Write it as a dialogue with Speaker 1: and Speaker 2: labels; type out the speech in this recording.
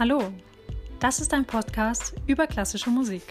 Speaker 1: Hallo, das ist ein Podcast über klassische Musik.